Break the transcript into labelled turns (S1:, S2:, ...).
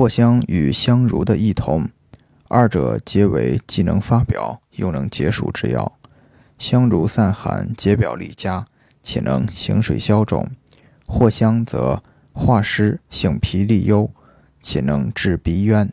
S1: 藿香与香茹的异同，二者皆为既能发表又能解暑之药。香茹散寒，解表利佳，且能行水消肿；藿香则化湿、醒脾利幽，且能治鼻渊。